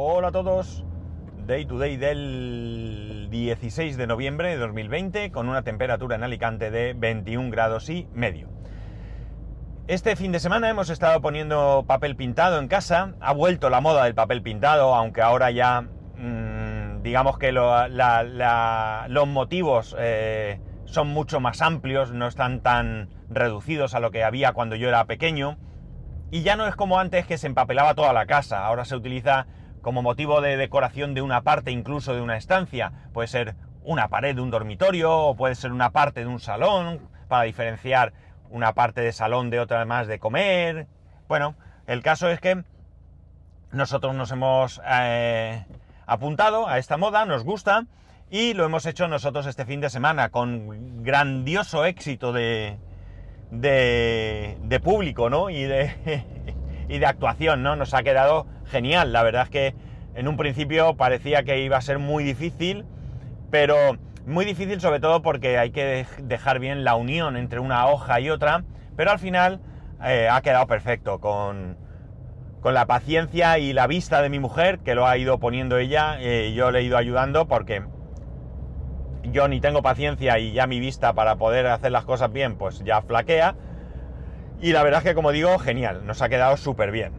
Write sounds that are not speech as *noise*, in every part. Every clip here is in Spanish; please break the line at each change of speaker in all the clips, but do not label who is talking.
Hola a todos. Day to day del 16 de noviembre de 2020 con una temperatura en Alicante de 21 grados y medio. Este fin de semana hemos estado poniendo papel pintado en casa. Ha vuelto la moda del papel pintado, aunque ahora ya mmm, digamos que los motivos eh, son mucho más amplios, no están tan reducidos a lo que había cuando yo era pequeño. Y ya no es como antes que se empapelaba toda la casa, ahora se utiliza como motivo de decoración de una parte incluso de una estancia. Puede ser una pared de un dormitorio o puede ser una parte de un salón para diferenciar una parte de salón de otra más de comer. Bueno, el caso es que nosotros nos hemos eh, apuntado a esta moda, nos gusta y lo hemos hecho nosotros este fin de semana con grandioso éxito de, de, de público, ¿no? Y de, y de actuación, ¿no? Nos ha quedado genial. La verdad es que en un principio parecía que iba a ser muy difícil, pero muy difícil sobre todo porque hay que dejar bien la unión entre una hoja y otra, pero al final eh, ha quedado perfecto con, con, la paciencia y la vista de mi mujer, que lo ha ido poniendo ella, eh, yo le he ido ayudando porque yo ni tengo paciencia y ya mi vista para poder hacer las cosas bien, pues ya flaquea. Y la verdad es que, como digo, genial, nos ha quedado súper bien.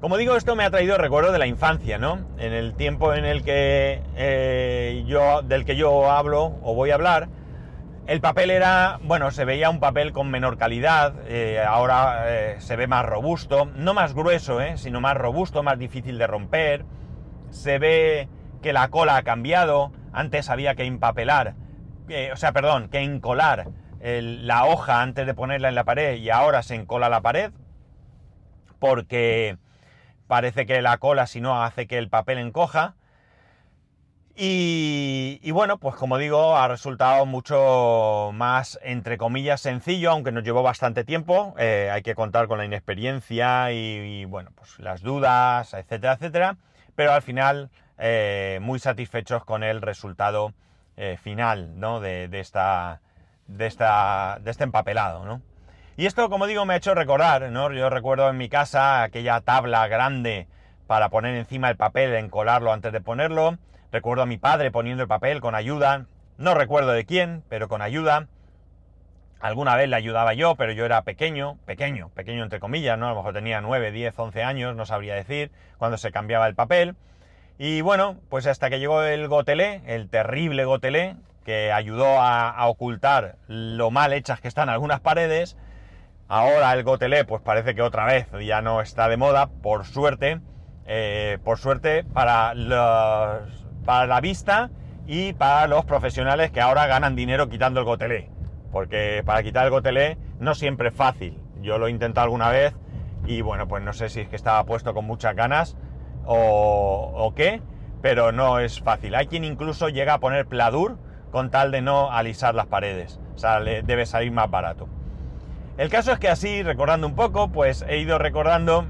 Como digo, esto me ha traído recuerdo de la infancia, ¿no? En el tiempo en el que eh, yo, del que yo hablo o voy a hablar, el papel era, bueno, se veía un papel con menor calidad, eh, ahora eh, se ve más robusto, no más grueso, ¿eh? sino más robusto, más difícil de romper, se ve que la cola ha cambiado, antes había que empapelar, o sea, perdón, que encolar la hoja antes de ponerla en la pared y ahora se encola la pared porque parece que la cola si no hace que el papel encoja. Y, bueno, pues como digo, ha resultado mucho más, entre comillas, sencillo, aunque nos llevó bastante tiempo. Eh, hay que contar con la inexperiencia y, bueno, pues las dudas, etcétera, etcétera. Pero al final, eh, muy satisfechos con el resultado eh, final, ¿no? De esta, de, esta, de este empapelado, ¿no? Y esto, como digo, me ha hecho recordar, ¿no? Yo recuerdo en mi casa aquella tabla grande para poner encima el papel, encolarlo antes de ponerlo. Recuerdo a mi padre poniendo el papel con ayuda. No recuerdo de quién, pero con ayuda. Alguna vez le ayudaba yo, pero yo era pequeño, pequeño, pequeño entre comillas, ¿no? A lo mejor tenía 9, 10, 11 años, no sabría decir, cuando se cambiaba el papel. Y bueno, pues hasta que llegó el gotelé, el terrible gotelé, que ayudó a, ocultar lo mal hechas que están algunas paredes, Ahora el gotelé, pues parece que otra vez ya no está de moda, por suerte. Eh, por suerte para la vista y para los profesionales que ahora ganan dinero quitando el gotelé. Porque para quitar el gotelé no siempre es fácil. Yo lo he intentado alguna vez y bueno, pues no sé si es que estaba puesto con muchas ganas o, o qué, pero no es fácil. Hay quien incluso llega a poner pladur con tal de no alisar las paredes. O sea, le debe salir más barato. El caso es que así, recordando un poco, pues he ido recordando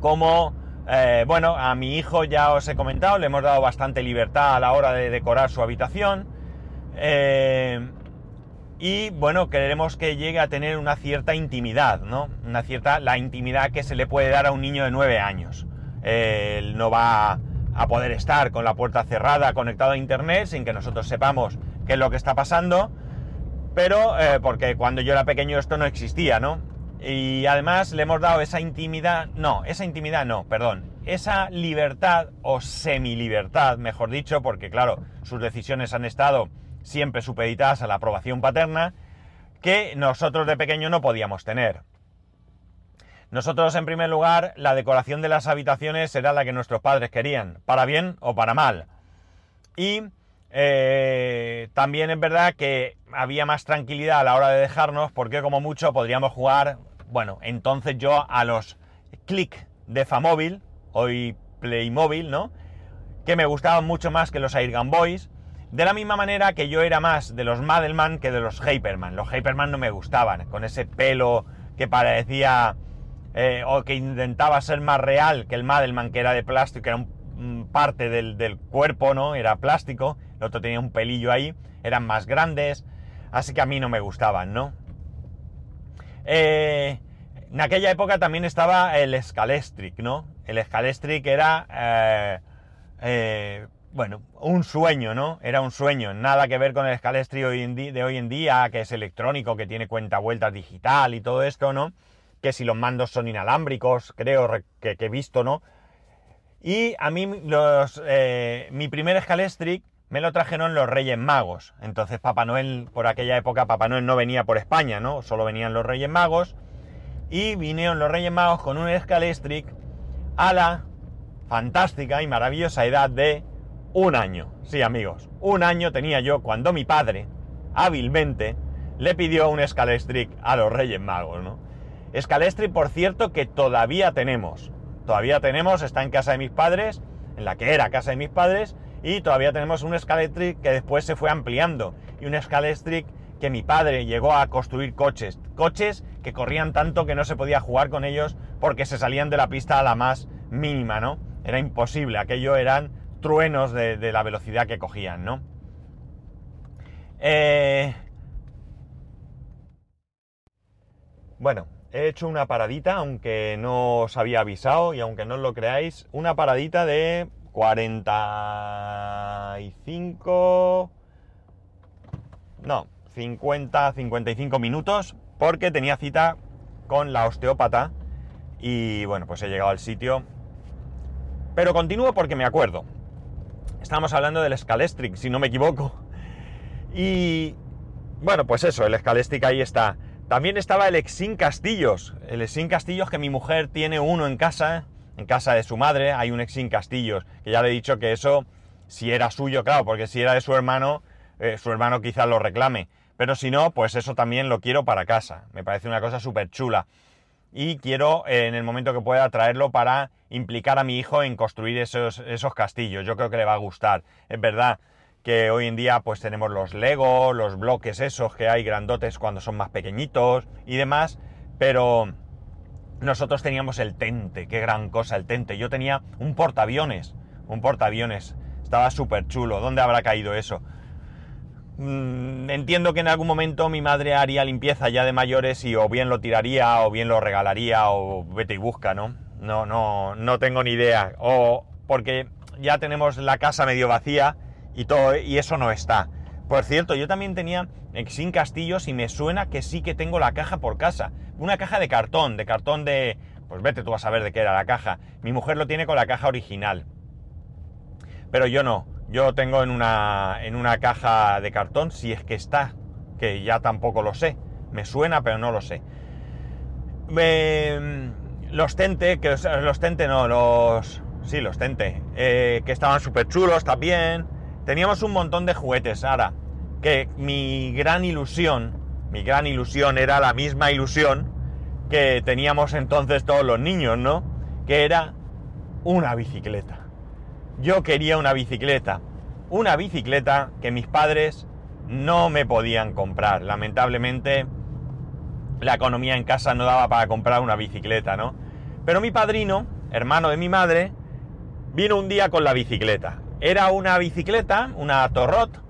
cómo, eh, bueno, a mi hijo ya os he comentado, le hemos dado bastante libertad a la hora de decorar su habitación. Eh, y bueno, queremos que llegue a tener una cierta intimidad, ¿no? Una cierta, la intimidad que se le puede dar a un niño de 9 años. Él no va a poder estar con la puerta cerrada, conectado a internet, sin que nosotros sepamos qué es lo que está pasando pero eh, porque cuando yo era pequeño esto no existía, ¿no? Y además le hemos dado esa intimidad, no, esa intimidad no, perdón, esa libertad o semi-libertad, mejor dicho, porque claro, sus decisiones han estado siempre supeditadas a la aprobación paterna, que nosotros de pequeño no podíamos tener. Nosotros, en primer lugar, la decoración de las habitaciones era la que nuestros padres querían, para bien o para mal. Y eh, también es verdad que había más tranquilidad a la hora de dejarnos porque como mucho podríamos jugar, bueno, entonces yo a los click de Famóvil, hoy Playmobil, ¿no? Que me gustaban mucho más que los Airgun Boys. De la misma manera que yo era más de los Madelman que de los Hyperman. Los Hyperman no me gustaban, con ese pelo que parecía eh, o que intentaba ser más real que el Madelman, que era de plástico, que era un, parte del, del cuerpo, ¿no? Era plástico el otro tenía un pelillo ahí, eran más grandes, así que a mí no me gustaban, ¿no? Eh, En aquella época también estaba el Scalestric, ¿no? El Scalestric era, eh, bueno, un sueño, ¿no? Era un sueño. Nada que ver con el Scalestric de hoy en día, que es electrónico, que tiene cuenta vueltas digital y todo esto, ¿no? Que si los mandos son inalámbricos, creo que, he visto, ¿no? Y a mí los, eh, mi primer Scalestric me lo trajeron los Reyes Magos. Entonces Papá Noel, por aquella época, Papá Noel no venía por España, ¿no? Solo venían los Reyes Magos. Y vinieron los Reyes Magos con un Scalestric a la fantástica y maravillosa edad de un año. Sí, amigos, un año tenía yo cuando mi padre, hábilmente, le pidió un Scalestric a los Reyes Magos, ¿no? Scalestric, por cierto, que todavía tenemos. Todavía tenemos, está en casa de mis padres, en la que era casa de mis padres, y todavía tenemos un Scalestric que después se fue ampliando. Y un Scalestric que mi padre llegó a construir coches. Coches que corrían tanto que no se podía jugar con ellos porque se salían de la pista a la más mínima, ¿no? Era imposible. Aquello eran truenos de, la velocidad que cogían, ¿no? Eh, bueno, he hecho una paradita, aunque no os había avisado y aunque no os lo creáis, una paradita de 45... No, 50, 55 minutos porque tenía cita con la osteópata y bueno, pues he llegado al sitio. Pero continúo porque me acuerdo. Estamos hablando del Scalestric, si no me equivoco. Y bueno, pues eso, el Scalestric ahí está. También estaba el Exin Castillos. El Exin Castillos que mi mujer tiene uno en casa en casa de su madre hay un Exin Castillos, que ya le he dicho que eso, si era suyo, claro, porque si era de su hermano, eh, su hermano quizás lo reclame. Pero si no, pues eso también lo quiero para casa. Me parece una cosa súper chula. Y quiero, eh, en el momento que pueda, traerlo para implicar a mi hijo en construir esos, esos castillos. Yo creo que le va a gustar. Es verdad que hoy en día pues tenemos los Lego, los bloques esos que hay grandotes cuando son más pequeñitos y demás, pero nosotros teníamos el Tente, qué gran cosa el Tente. Yo tenía un portaaviones, un portaaviones. Estaba súper chulo. ¿Dónde habrá caído eso? Mm, entiendo que en algún momento mi madre haría limpieza ya de mayores y o bien lo tiraría o bien lo regalaría o vete y busca, ¿no? No, no, no tengo ni idea. O porque ya tenemos la casa medio vacía y todo, y eso no está. Por cierto, yo también tenía Exin Castillos y me suena que sí que tengo la caja por casa. Una caja de cartón, de cartón de... Pues vete tú a saber de qué era la caja. Mi mujer lo tiene con la caja original. Pero yo no. Yo tengo en una, en una caja de cartón, si es que está, que ya tampoco lo sé. Me suena, pero no lo sé. los Tente, que los Tente no, los... Sí, los Tente, eh, que estaban súper chulos también. Teníamos un montón de juguetes. Ahora, que mi gran ilusión, mi gran ilusión era la misma ilusión que teníamos entonces todos los niños, ¿no? Que era una bicicleta. Yo quería una bicicleta. Una bicicleta que mis padres no me podían comprar. Lamentablemente, la economía en casa no daba para comprar una bicicleta, ¿no? Pero mi padrino, hermano de mi madre, vino un día con la bicicleta. Era una bicicleta, una Torrot,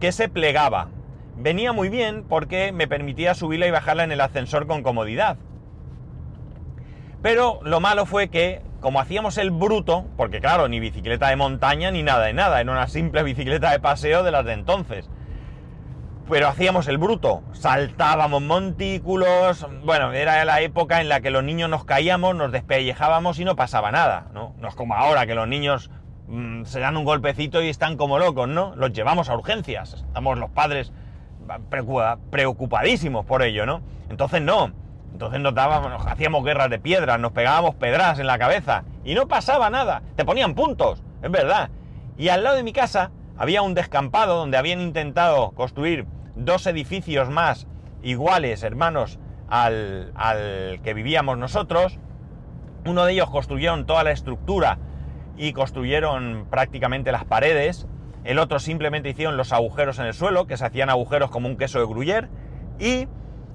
que se plegaba. Venía muy bien porque me permitía subirla y bajarla en el ascensor con comodidad. Pero lo malo fue que, como hacíamos el bruto, porque claro, ni bicicleta de montaña ni nada de nada, era una simple bicicleta de paseo de las de entonces. Pero hacíamos el bruto, saltábamos montículos, bueno, era la época en la que los niños nos caíamos, nos despellejábamos y no pasaba nada, ¿no? No es como ahora que los niños Mm, se dan un golpecito y están como locos, ¿no? Los llevamos a urgencias. Estamos los padres preocupadísimos por ello, ¿no? Entonces no. Entonces nos dábamos, hacíamos guerras de piedras, nos pegábamos pedras en la cabeza y no pasaba nada. Te ponían puntos, es verdad. Y al lado de mi casa había un descampado donde habían intentado construir dos edificios más iguales, hermanos, al, al que vivíamos nosotros. Uno de ellos construyeron toda la estructura y construyeron prácticamente las paredes. El otro simplemente hicieron los agujeros en el suelo, que se hacían agujeros como un queso de gruyer. Y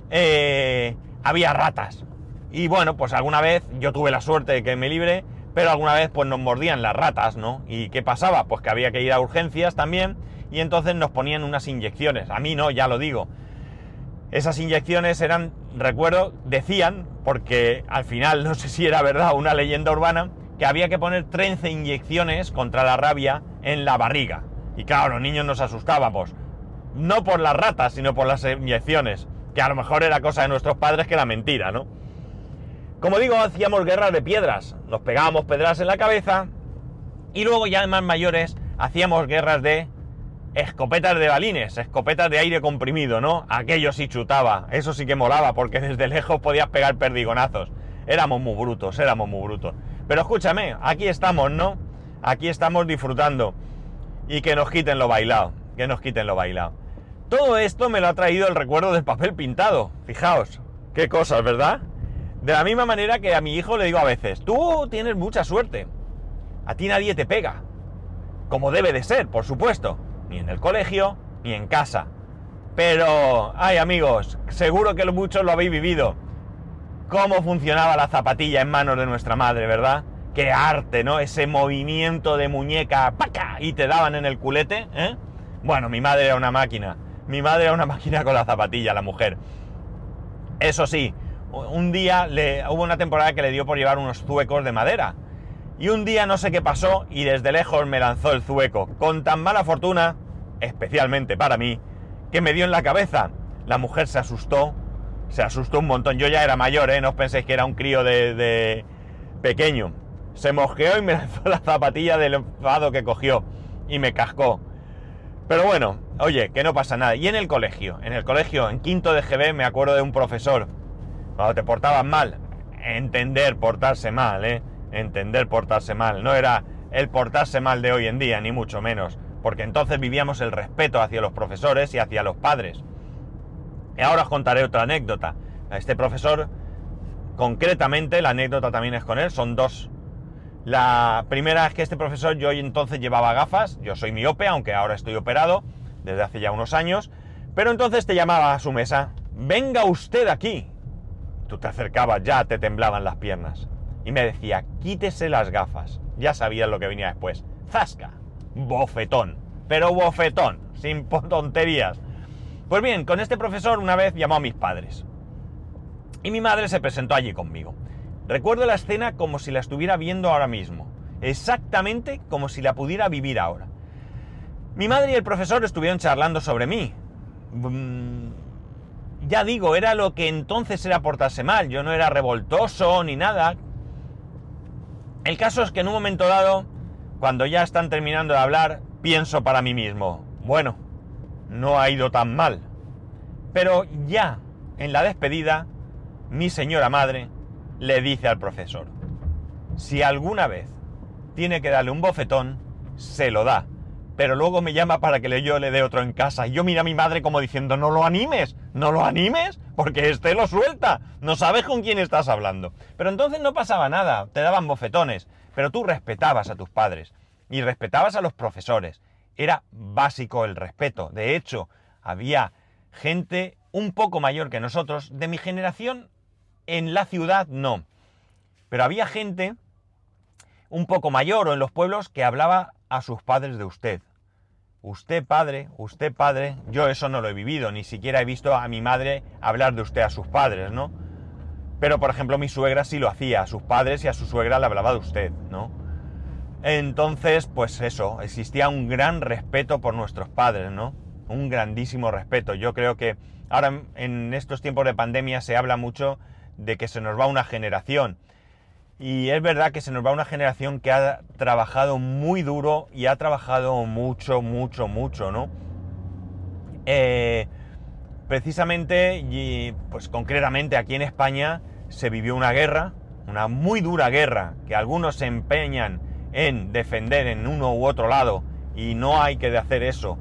eh, había ratas. Y bueno, pues alguna vez yo tuve la suerte de que me libre, pero alguna vez pues nos mordían las ratas, ¿no? ¿Y qué pasaba? Pues que había que ir a urgencias también y entonces nos ponían unas inyecciones. A mí no, ya lo digo. Esas inyecciones eran, recuerdo, decían, porque al final *laughs* no sé si era verdad una leyenda urbana, que había que poner 13 inyecciones contra la rabia en la barriga. Y claro, los niños nos asustábamos. No por las ratas, sino por las inyecciones. Que a lo mejor era cosa de nuestros padres que la mentira, ¿no? Como digo, hacíamos guerras de piedras. Nos pegábamos pedras en la cabeza. Y luego ya más mayores hacíamos guerras de escopetas de balines, escopetas de aire comprimido, ¿no? Aquello sí chutaba, eso sí que molaba, porque desde lejos podías pegar perdigonazos. Éramos muy brutos, éramos muy brutos. Pero escúchame, aquí estamos, ¿no? Aquí estamos disfrutando. Y que nos quiten lo bailado, que nos quiten lo bailado. Todo esto me lo ha traído el recuerdo del papel pintado. Fijaos, qué cosas, ¿verdad? De la misma manera que a mi hijo le digo a veces, tú tienes mucha suerte. A ti nadie te pega. Como debe de ser, por supuesto ni en el colegio, ni en casa. Pero, ay amigos, seguro que muchos lo habéis vivido. Cómo funcionaba la zapatilla en manos de nuestra madre, ¿verdad? Qué arte, ¿no? Ese movimiento de muñeca. Y te daban en el culete, ¿eh? Bueno, mi madre era una máquina. Mi madre era una *laughs* máquina con la zapatilla, la mujer. Eso sí, un día le, hubo una temporada que le dio por llevar unos zuecos de madera. Y un día no sé qué pasó y desde lejos me lanzó el zueco, con tan mala fortuna, especialmente para mí, que me dio en la cabeza. La mujer se asustó, se asustó un montón. Yo ya era mayor, ¿eh? No os penséis que era un crío de, pequeño. Se mosqueó y me *laughs* lanzó la zapatilla del enfado que cogió y me cascó. Pero bueno, oye, que no pasa nada. Y en el colegio, en el colegio, en quinto de GB, me acuerdo de un profesor. Cuando te portabas mal, entender portarse mal, ¿eh? entender portarse mal. No era el portarse mal de hoy en día, ni mucho menos, porque entonces vivíamos el respeto hacia los profesores y hacia los padres. Ahora os contaré otra anécdota. Este profesor, concretamente, la anécdota también es con él, son dos. La primera es que este profesor yo entonces llevaba gafas, yo soy miope, aunque ahora estoy operado desde hace ya unos años, pero entonces te llamaba a su mesa, venga usted aquí. Tú te acercabas, ya te temblaban las piernas y me decía, quítese las gafas. Ya sabía lo que venía después. ¡Zasca! Bofetón. Pero bofetón, sin *laughs* tonterías. Pues bien, con este profesor una vez llamó a mis padres. Y mi madre se presentó allí conmigo. Recuerdo la escena como si la estuviera viendo ahora mismo. Exactamente como si la pudiera vivir ahora. Mi madre y el profesor estuvieron charlando sobre mí. Mm, ya digo, era lo que entonces era portarse mal. Yo no era revoltoso ni nada. El caso es que en un momento dado, cuando ya están terminando de hablar, pienso para mí mismo, bueno, no ha ido tan mal. Pero ya en la despedida, mi señora madre le dice al profesor, si alguna vez tiene que darle un bofetón, se lo da pero luego me llama para que yo le dé otro en casa. Y yo miro a mi madre como diciendo, no lo animes, no lo animes, porque este lo suelta, no sabes con quién estás hablando. Pero entonces no pasaba nada, te daban bofetones, pero tú respetabas a tus padres y respetabas a los profesores. Era básico el respeto. De hecho, había gente un poco mayor que nosotros, de mi generación, en la ciudad no. Pero había gente un poco mayor o en los pueblos que hablaba a sus padres de usted. Usted padre, usted padre, yo eso no lo he vivido, ni siquiera he visto a mi madre hablar de usted a sus padres, ¿no? Pero por ejemplo mi suegra sí lo hacía, a sus padres y a su suegra le hablaba de usted, ¿no? Entonces, pues eso, existía un gran respeto por nuestros padres, ¿no? Un grandísimo respeto. Yo creo que ahora en estos tiempos de pandemia se habla mucho de que se nos va una generación. Y es verdad que se nos va una generación que ha trabajado muy duro y ha trabajado mucho, mucho, mucho, ¿no? Eh, precisamente, y pues concretamente aquí en España se vivió una guerra, una muy dura guerra, que algunos se empeñan en defender en uno u otro lado, y no hay que hacer eso,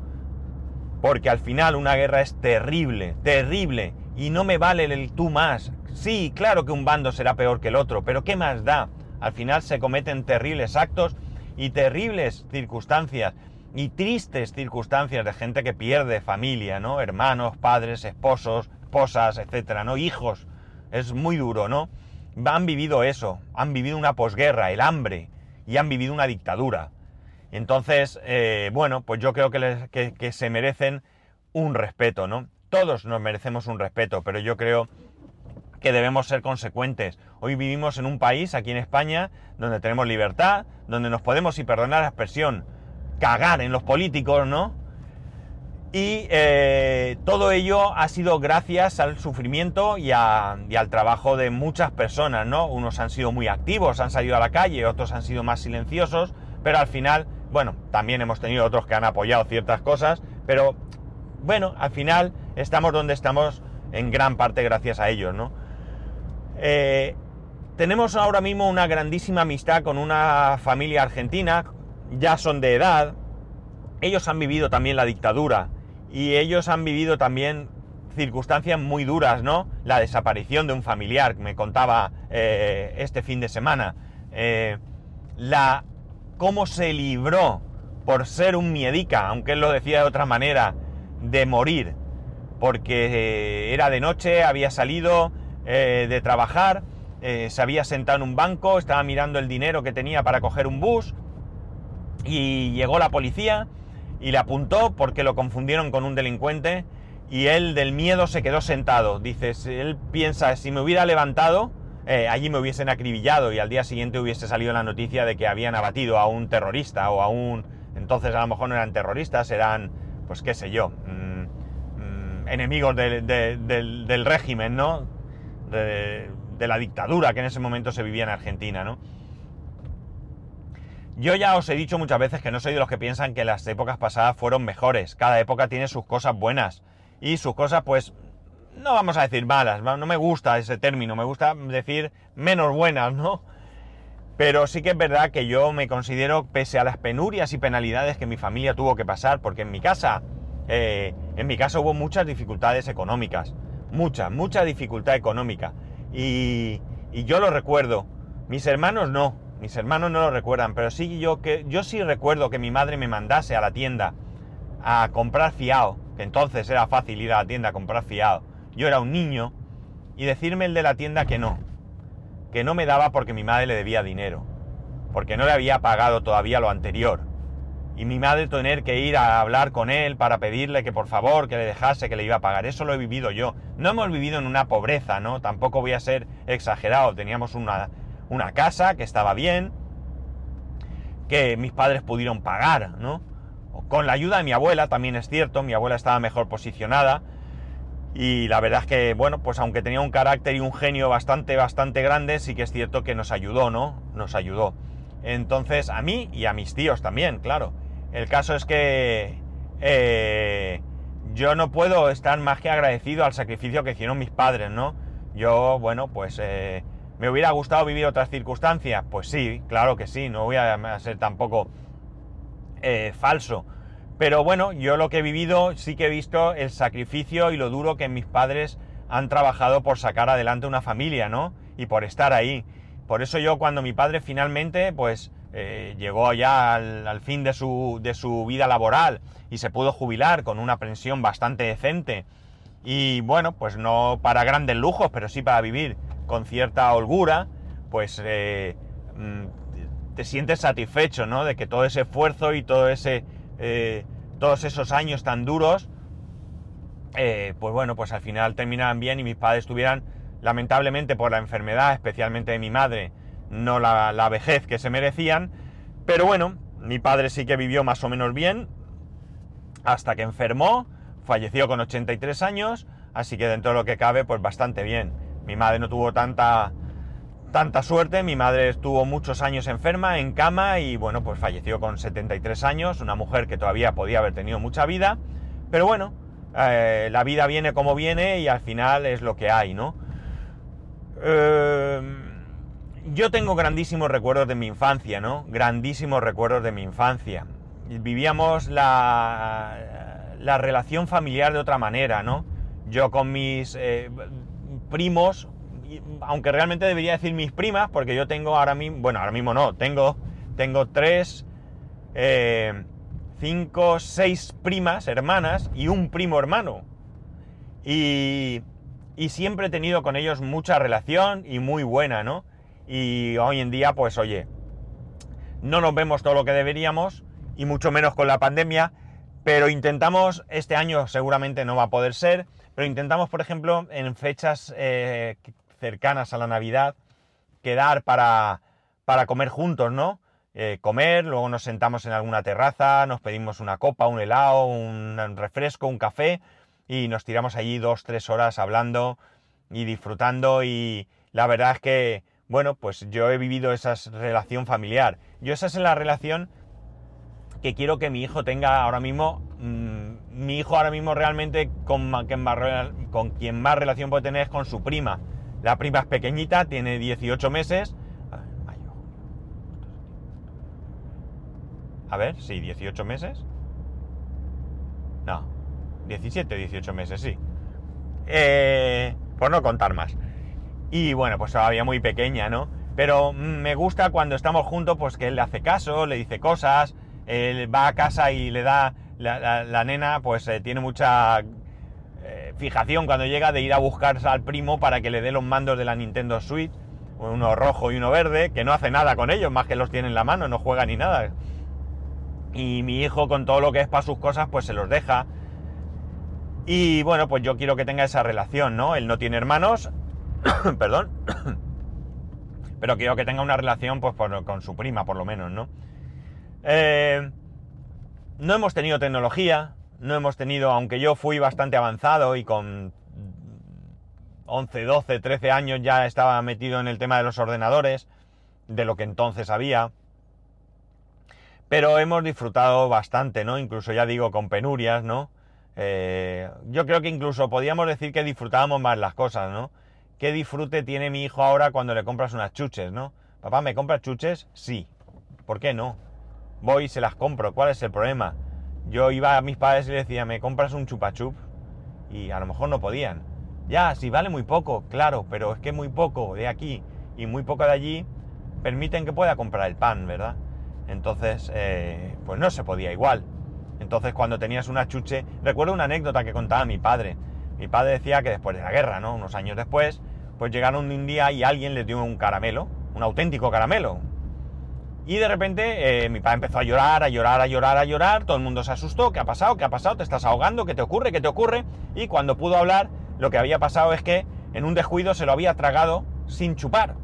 porque al final una guerra es terrible, terrible, y no me vale el tú más, Sí, claro que un bando será peor que el otro, pero ¿qué más da? Al final se cometen terribles actos y terribles circunstancias y tristes circunstancias de gente que pierde familia, ¿no? Hermanos, padres, esposos, esposas, etcétera, ¿no? Hijos. Es muy duro, ¿no? Han vivido eso, han vivido una posguerra, el hambre, y han vivido una dictadura. Entonces, eh, bueno, pues yo creo que, que se merecen un respeto, ¿no? todos nos merecemos un respeto, pero yo creo que debemos ser consecuentes. Hoy vivimos en un país, aquí en España, donde tenemos libertad, donde nos podemos, y perdonar la expresión, cagar en los políticos, ¿no? Y eh, todo ello ha sido gracias al sufrimiento y, al trabajo de muchas personas, ¿no? Unos han sido muy activos, han salido a la calle, otros han sido más silenciosos, pero al final, bueno, también hemos tenido otros que han apoyado ciertas cosas, pero bueno, al final estamos donde estamos en gran parte gracias a ellos, ¿no? Eh, tenemos ahora mismo una grandísima amistad con una familia argentina, ya son de edad, ellos han vivido también la dictadura y ellos han vivido también circunstancias muy duras, ¿no? La desaparición de un familiar, me contaba eh, este fin de semana. Eh, la cómo se libró por ser un miedica, aunque él lo decía de otra manera, de morir, porque eh, era de noche, había salido de trabajar, se había sentado en un banco, estaba mirando el dinero que tenía para coger un bus y llegó la policía y le apuntó porque lo confundieron con un delincuente y él del miedo se quedó sentado. Dices, él piensa, si me hubiera levantado, eh, allí me hubiesen acribillado y al día siguiente hubiese salido la noticia de que habían abatido a un terrorista o a un... Entonces a lo mejor no eran terroristas, eran, pues qué sé yo, mm, mm, enemigos del, régimen, ¿no? de la dictadura que en ese momento se vivía en Argentina, ¿no? Yo ya os he dicho muchas veces que no soy de los que piensan que las épocas pasadas fueron mejores. Cada época tiene sus cosas buenas y sus cosas, pues, no vamos a decir malas. No me gusta ese término, me gusta decir menos buenas, ¿no? Pero sí que es verdad que yo me considero, pese a las penurias y penalidades que mi familia tuvo que pasar, porque en mi casa, eh, en mi casa hubo muchas dificultades económicas, mucha, mucha dificultad económica. Y, y yo lo recuerdo. Mis hermanos no, mis hermanos no lo recuerdan, pero sí yo que yo sí recuerdo que mi madre me mandase a la tienda a comprar fiado, que entonces era fácil ir a la tienda a comprar fiado. Yo era un niño y decirme el de la tienda que no, que no me daba porque mi madre le debía dinero, porque no le había pagado todavía lo anterior. Y mi madre tener que ir a hablar con él para pedirle que por favor, que le dejase, que le iba a pagar. Eso lo he vivido yo. No hemos vivido en una pobreza, ¿no? Tampoco voy a ser exagerado. Teníamos una, una casa que estaba bien, que mis padres pudieron pagar, ¿no? Con la ayuda de mi abuela, también es cierto, mi abuela estaba mejor posicionada y la verdad es que, bueno, pues aunque tenía un carácter y un genio bastante, bastante grande, sí que es cierto que nos ayudó, ¿no? Nos ayudó. Entonces, a mí y a mis tíos también, claro. El caso es que eh, yo no puedo estar más que agradecido al sacrificio que hicieron mis padres, ¿no? Yo, bueno, pues eh, ¿Me hubiera gustado vivir otras circunstancias? Pues sí, claro que sí, no voy a ser tampoco eh, falso. Pero bueno, yo lo que he vivido sí que he visto el sacrificio y lo duro que mis padres han trabajado por sacar adelante una familia, ¿no? Y por estar ahí. Por eso yo cuando mi padre finalmente, pues, eh, llegó ya al, al fin de su, de su vida laboral y se pudo jubilar con una pensión bastante decente y bueno, pues no para grandes lujos, pero sí para vivir con cierta holgura, pues eh, mm, te sientes satisfecho, ¿no? De que todo ese esfuerzo y todo ese, eh, todos esos años tan duros, eh, pues bueno, pues al final terminaran bien y mis padres tuvieran, lamentablemente por la enfermedad, especialmente de mi madre, no la, la vejez que se merecían, pero bueno, mi padre sí que vivió más o menos bien, hasta que enfermó, falleció con 83 años, así que dentro de lo que cabe, pues bastante bien. Mi madre no tuvo tanta, tanta suerte, mi madre estuvo muchos años enferma, en cama y bueno, pues falleció con 73 años, una mujer que todavía podía haber tenido mucha vida, pero bueno, eh, la vida viene como viene y al final es lo que hay, ¿no? Em, yo tengo grandísimos recuerdos de mi infancia, ¿no? Grandísimos recuerdos de mi infancia. Vivíamos la, la relación familiar de otra manera, ¿no? Yo con mis... Eh, primos, aunque realmente debería decir mis primas, porque yo tengo ahora mismo, bueno, ahora mismo no, tengo, tengo tres, eh, cinco, seis primas, hermanas y un primo hermano. Y, y siempre he tenido con ellos mucha relación y muy buena, ¿no? Y hoy en día, pues oye, no nos vemos todo lo que deberíamos, y mucho menos con la pandemia, pero intentamos, este año seguramente no va a poder ser, pero intentamos, por ejemplo, en fechas eh, cercanas a la Navidad, quedar para, para comer juntos, ¿no? Eh, comer, luego nos sentamos en alguna terraza, nos pedimos una copa, un helado, un refresco, un café y nos tiramos allí dos, tres horas hablando y disfrutando y la verdad es que, bueno, pues yo he vivido esa relación familiar. Yo esa es la relación que quiero que mi hijo tenga ahora mismo. Mm, mi hijo ahora mismo realmente con, con quien más relación puede tener es con su prima. La prima es pequeñita, tiene 18 meses. A ver, sí, 18 meses. No, 17, 18 meses, sí. Eh, por no contar más. Y bueno, pues todavía muy pequeña, ¿no? Pero mm, me gusta cuando estamos juntos, pues que él le hace caso, le dice cosas, él va a casa y le da, la, nena pues eh, tiene mucha eh, fijación cuando llega de ir a buscar al primo para que le dé los mandos de la Nintendo Switch, uno rojo y uno verde, que no hace nada con ellos, más que los tiene en la mano, no juega ni nada. Y mi hijo con todo lo que es para sus cosas, pues se los deja. Y bueno, pues yo quiero que tenga esa relación, ¿no? Él no tiene hermanos, *coughs* perdón, *coughs* pero quiero que tenga una relación pues con su prima, por lo menos, ¿no? Eh, no hemos tenido tecnología, no hemos tenido, aunque yo fui bastante avanzado y con 11, 12, 13 años ya estaba metido en el tema de los ordenadores, de lo que entonces había. Pero hemos disfrutado bastante, ¿no? Incluso ya digo, con penurias, ¿no? Eh, yo creo que incluso podíamos decir que disfrutábamos más las cosas, ¿no? ¿Qué disfrute tiene mi hijo ahora cuando le compras unas chuches, ¿no? Papá, ¿me compras chuches? Sí. ¿Por qué no? Voy y se las compro. ¿Cuál es el problema? Yo iba a mis padres y les decía, ¿me compras un chupachup? Y a lo mejor no podían. Ya, si vale muy poco, claro, pero es que muy poco de aquí y muy poco de allí permiten que pueda comprar el pan, ¿verdad? Entonces, eh, pues no se podía igual. Entonces, cuando tenías una chuche, recuerdo una anécdota que contaba mi padre. Mi padre decía que después de la guerra, ¿no? Unos años después, pues llegaron un día y alguien les dio un caramelo, un auténtico caramelo. Y de repente eh, mi padre empezó a llorar, a llorar, a llorar, a llorar, todo el mundo se asustó, ¿qué ha pasado? ¿Qué ha pasado? ¿Te estás ahogando? ¿Qué te ocurre? ¿Qué te ocurre? Y cuando pudo hablar, lo que había pasado es que en un descuido se lo había tragado sin chupar.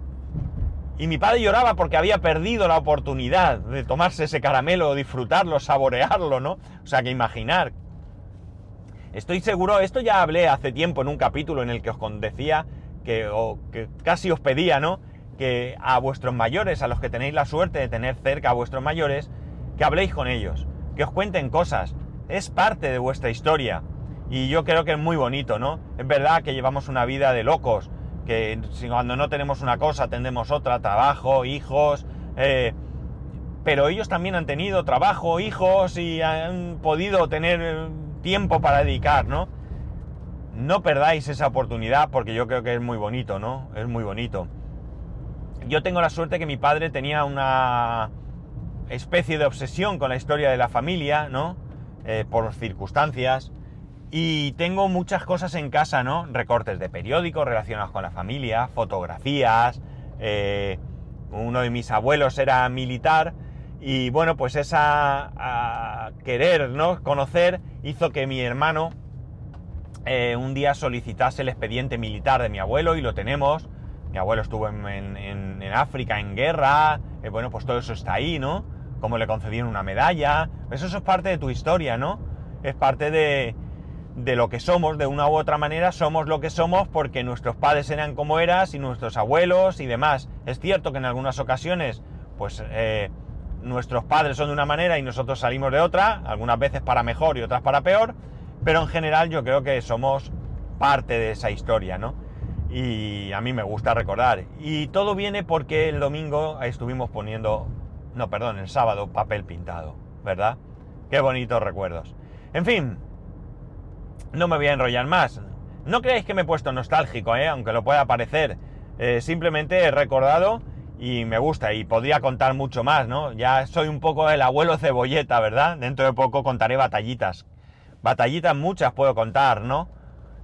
Y mi padre lloraba porque había perdido la oportunidad de tomarse ese caramelo, disfrutarlo, saborearlo, ¿no? O sea, que imaginar. Estoy seguro, esto ya hablé hace tiempo en un capítulo en el que os decía que, o que casi os pedía, ¿no? Que a vuestros mayores, a los que tenéis la suerte de tener cerca a vuestros mayores, que habléis con ellos, que os cuenten cosas. Es parte de vuestra historia. Y yo creo que es muy bonito, ¿no? Es verdad que llevamos una vida de locos, que cuando no tenemos una cosa tendemos otra, trabajo, hijos, eh, pero ellos también han tenido trabajo, hijos y han podido tener tiempo para dedicar, ¿no? No perdáis esa oportunidad porque yo creo que es muy bonito, ¿no? Es muy bonito. Yo tengo la suerte que mi padre tenía una especie de obsesión con la historia de la familia, ¿no? Eh, por circunstancias. Y tengo muchas cosas en casa, ¿no? Recortes de periódicos relacionados con la familia, fotografías. Eh, uno de mis abuelos era militar y bueno, pues esa querer, ¿no? Conocer hizo que mi hermano eh, un día solicitase el expediente militar de mi abuelo y lo tenemos. Mi abuelo estuvo en, África en guerra, eh, bueno, pues todo eso está ahí, ¿no? Como le concedieron una medalla. Eso, eso es parte de tu historia, ¿no? Es parte de, de lo que somos, de una u otra manera, somos lo que somos porque nuestros padres eran como eras y nuestros abuelos y demás. Es cierto que en algunas ocasiones, pues eh, nuestros padres son de una manera y nosotros salimos de otra, algunas veces para mejor y otras para peor, pero en general yo creo que somos parte de esa historia, ¿no? Y a mí me gusta recordar. Y todo viene porque el domingo estuvimos poniendo, no, perdón, el sábado papel pintado, ¿verdad? Qué bonitos recuerdos. En fin, no me voy a enrollar más. No creáis que me he puesto nostálgico, ¿eh? aunque lo pueda parecer. Eh, simplemente he recordado y me gusta y podría contar mucho más, ¿no? Ya soy un poco el abuelo cebolleta, ¿verdad? Dentro de poco contaré batallitas. Batallitas muchas puedo contar, ¿no?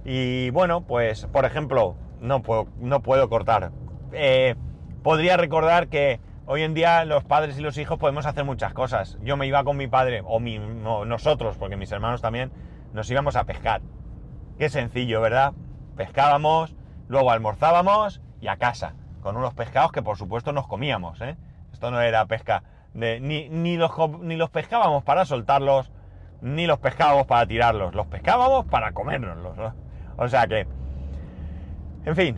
Y bueno, pues, por ejemplo, no puedo, no puedo cortar. Eh, podría recordar que hoy en día los padres y los hijos podemos hacer muchas cosas. Yo me iba con mi padre, o, mi, nosotros, porque mis hermanos también, nos íbamos a pescar. Qué sencillo, ¿verdad? Pescábamos, luego almorzábamos y a casa, con unos pescados que por supuesto nos comíamos, ¿eh? Esto no era pesca ni, ni, los, ni los pescábamos para soltarlos, ni los pescábamos para tirarlos, los pescábamos para comérnoslos. ¿no? O sea que, en fin,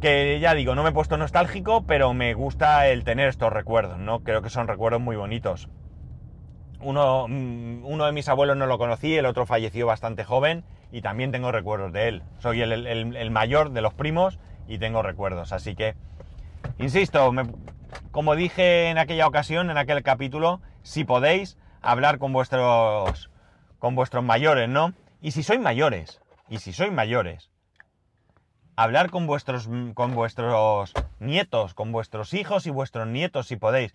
que ya digo, no me he puesto nostálgico, pero me gusta el tener estos recuerdos, ¿no? Creo que son recuerdos muy bonitos. Uno, mm, uno de mis abuelos no lo conocí, el otro falleció bastante joven y también tengo recuerdos de él. Soy el, mayor de los primos y tengo recuerdos, así que, insisto, como dije en aquella ocasión, en aquel capítulo, si podéis hablar con vuestros, con vuestros mayores, ¿no? Y si sois mayores, y si sois mayores, hablar con vuestros, con vuestros nietos, con vuestros hijos y vuestros nietos, si podéis.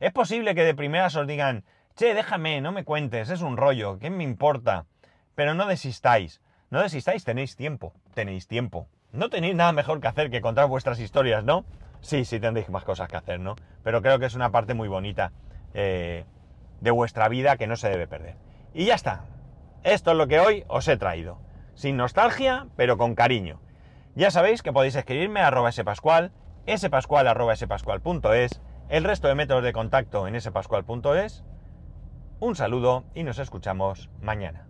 Es posible que de primeras os digan, che, déjame, no me cuentes, es un rollo, ¿qué me importa? Pero no desistáis, no desistáis, tenéis tiempo, tenéis tiempo. No tenéis nada mejor que hacer que contar vuestras historias, ¿no? Sí, sí tendréis más cosas que hacer, ¿no? Pero creo que es una parte muy bonita eh, de vuestra vida que no se debe perder. Y ya está. Esto es lo que hoy os he traído. Sin nostalgia, pero con cariño. Ya sabéis que podéis escribirme a arroba spascual, spascual arroba spascual.es, el resto de métodos de contacto en spascual.es. Un saludo y nos escuchamos mañana.